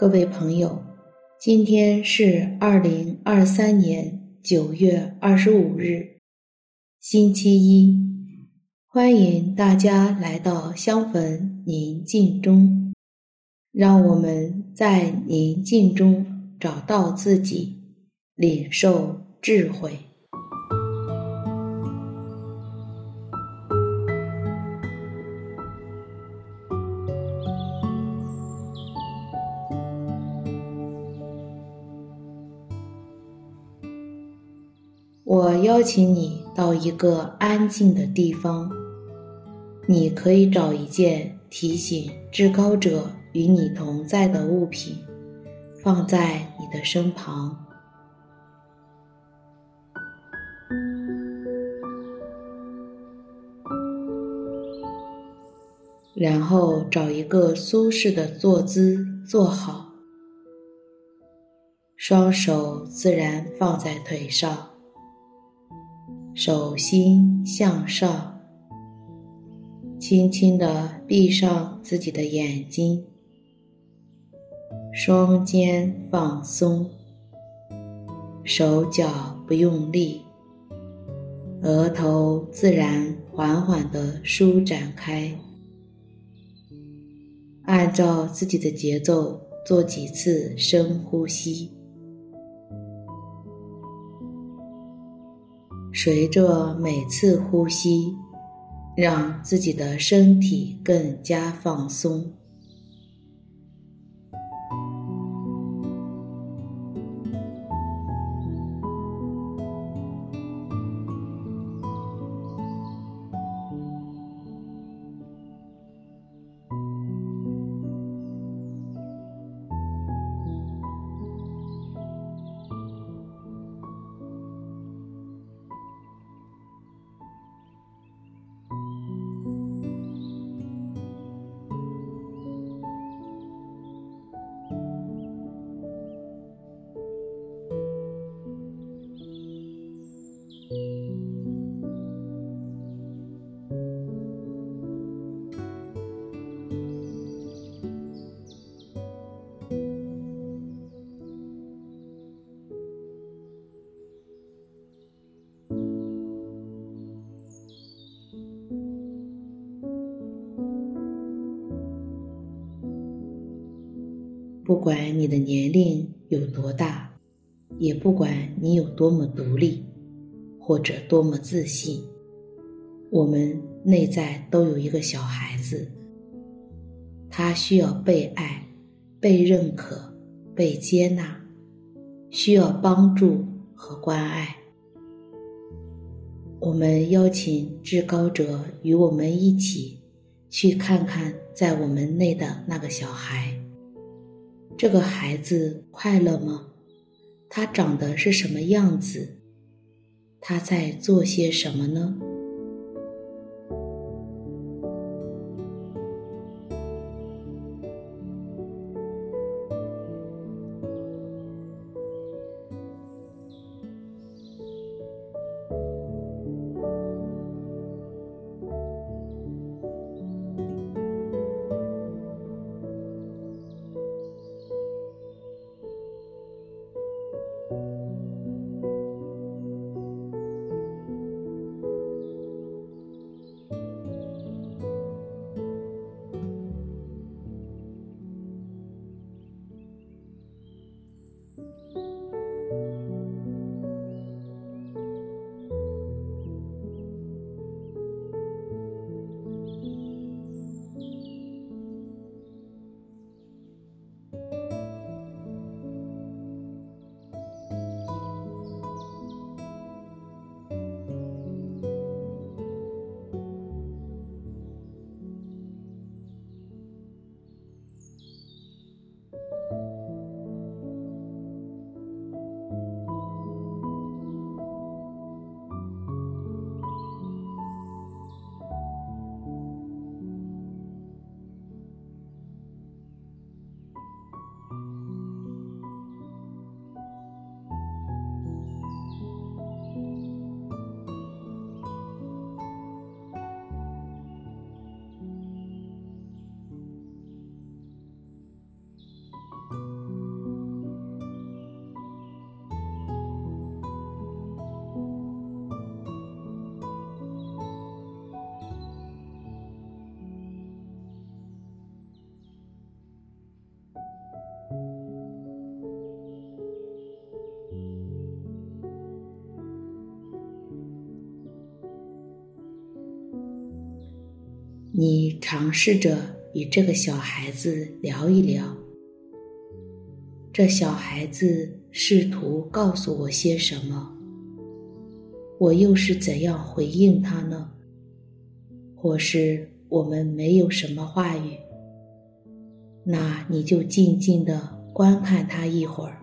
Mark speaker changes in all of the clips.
Speaker 1: 各位朋友，今天是二零二三年九月二十五日，星期一。欢迎大家来到香焚宁静中，让我们在宁静中找到自己，领受智慧。我邀请你到一个安静的地方，你可以找一件提醒至高者与你同在的物品，放在你的身旁，然后找一个舒适的坐姿坐好，双手自然放在腿上。手心向上，轻轻地闭上自己的眼睛，双肩放松，手脚不用力，额头自然缓缓地舒展开。按照自己的节奏做几次深呼吸。随着每次呼吸，让自己的身体更加放松。不管你的年龄有多大，也不管你有多么独立，或者多么自信，我们内在都有一个小孩子，他需要被爱、被认可、被接纳，需要帮助和关爱。我们邀请至高者与我们一起，去看看在我们内的那个小孩。这个孩子快乐吗？他长得是什么样子？他在做些什么呢？你尝试着与这个小孩子聊一聊。这小孩子试图告诉我些什么？我又是怎样回应他呢？或是我们没有什么话语？那你就静静地观看他一会儿。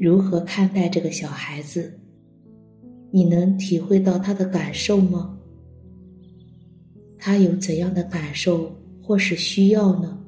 Speaker 1: 如何看待这个小孩子？你能体会到他的感受吗？他有怎样的感受或是需要呢？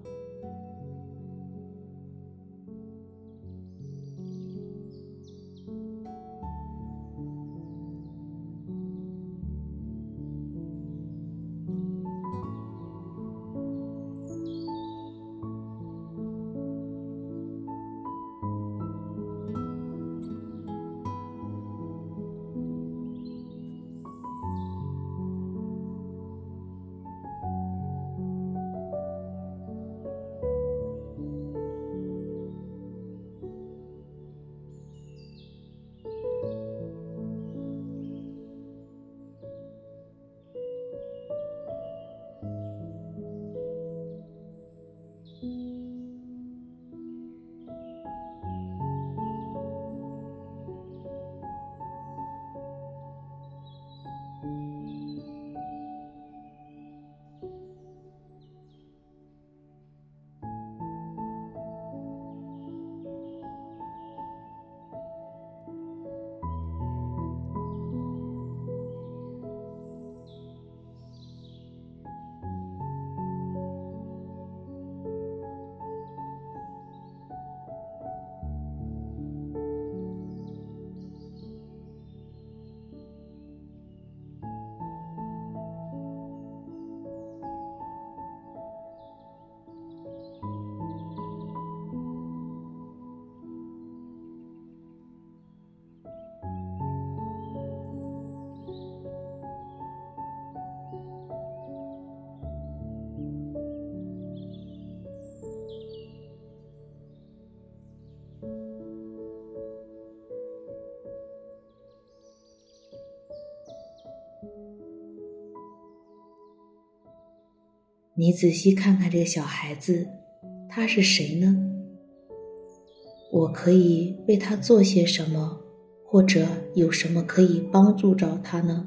Speaker 1: 你仔细看看这个小孩子，他是谁呢？我可以为他做些什么，或者有什么可以帮助着他呢？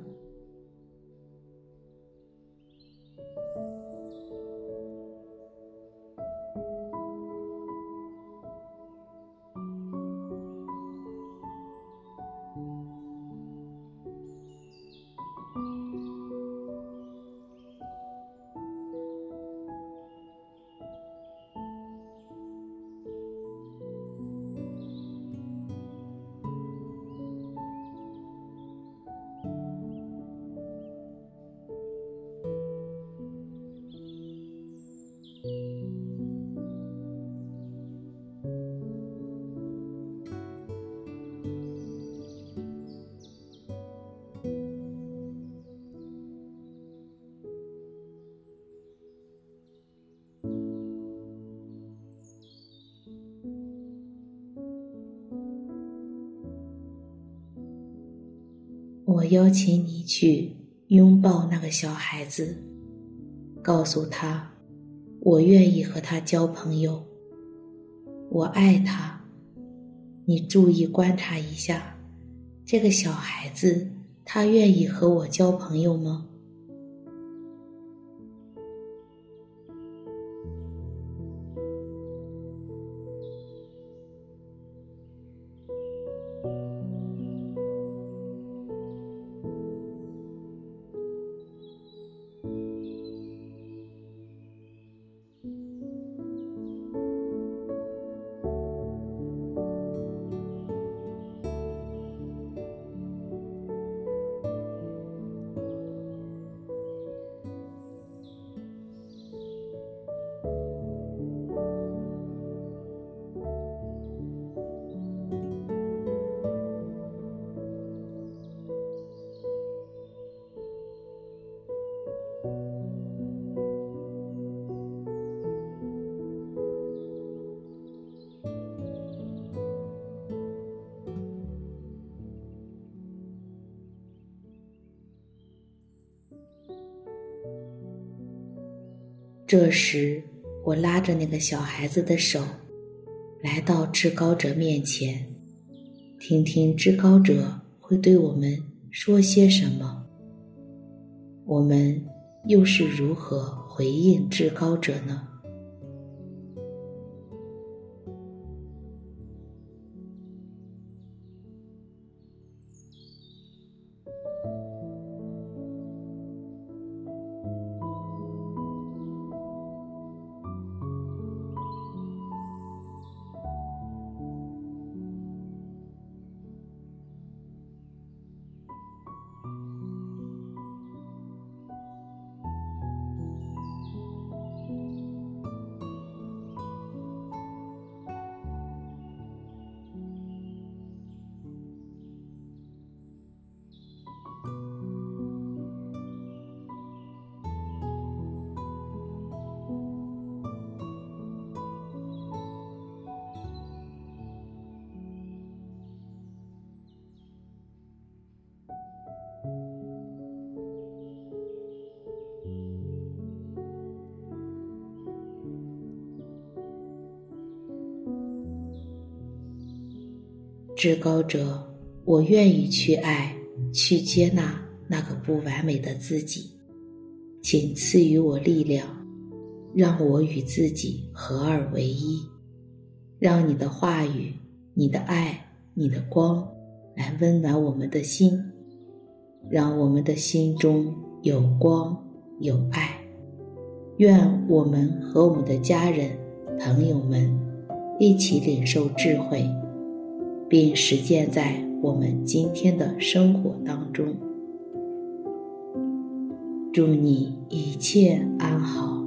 Speaker 1: 邀请你去拥抱那个小孩子，告诉他，我愿意和他交朋友，我爱他。你注意观察一下，这个小孩子，他愿意和我交朋友吗？这时，我拉着那个小孩子的手，来到至高者面前，听听至高者会对我们说些什么。我们又是如何回应至高者呢？至高者，我愿意去爱，去接纳那个不完美的自己，请赐予我力量，让我与自己合二为一，让你的话语、你的爱、你的光来温暖我们的心，让我们的心中有光有爱。愿我们和我们的家人、朋友们一起领受智慧。并实践在我们今天的生活当中。祝你一切安好。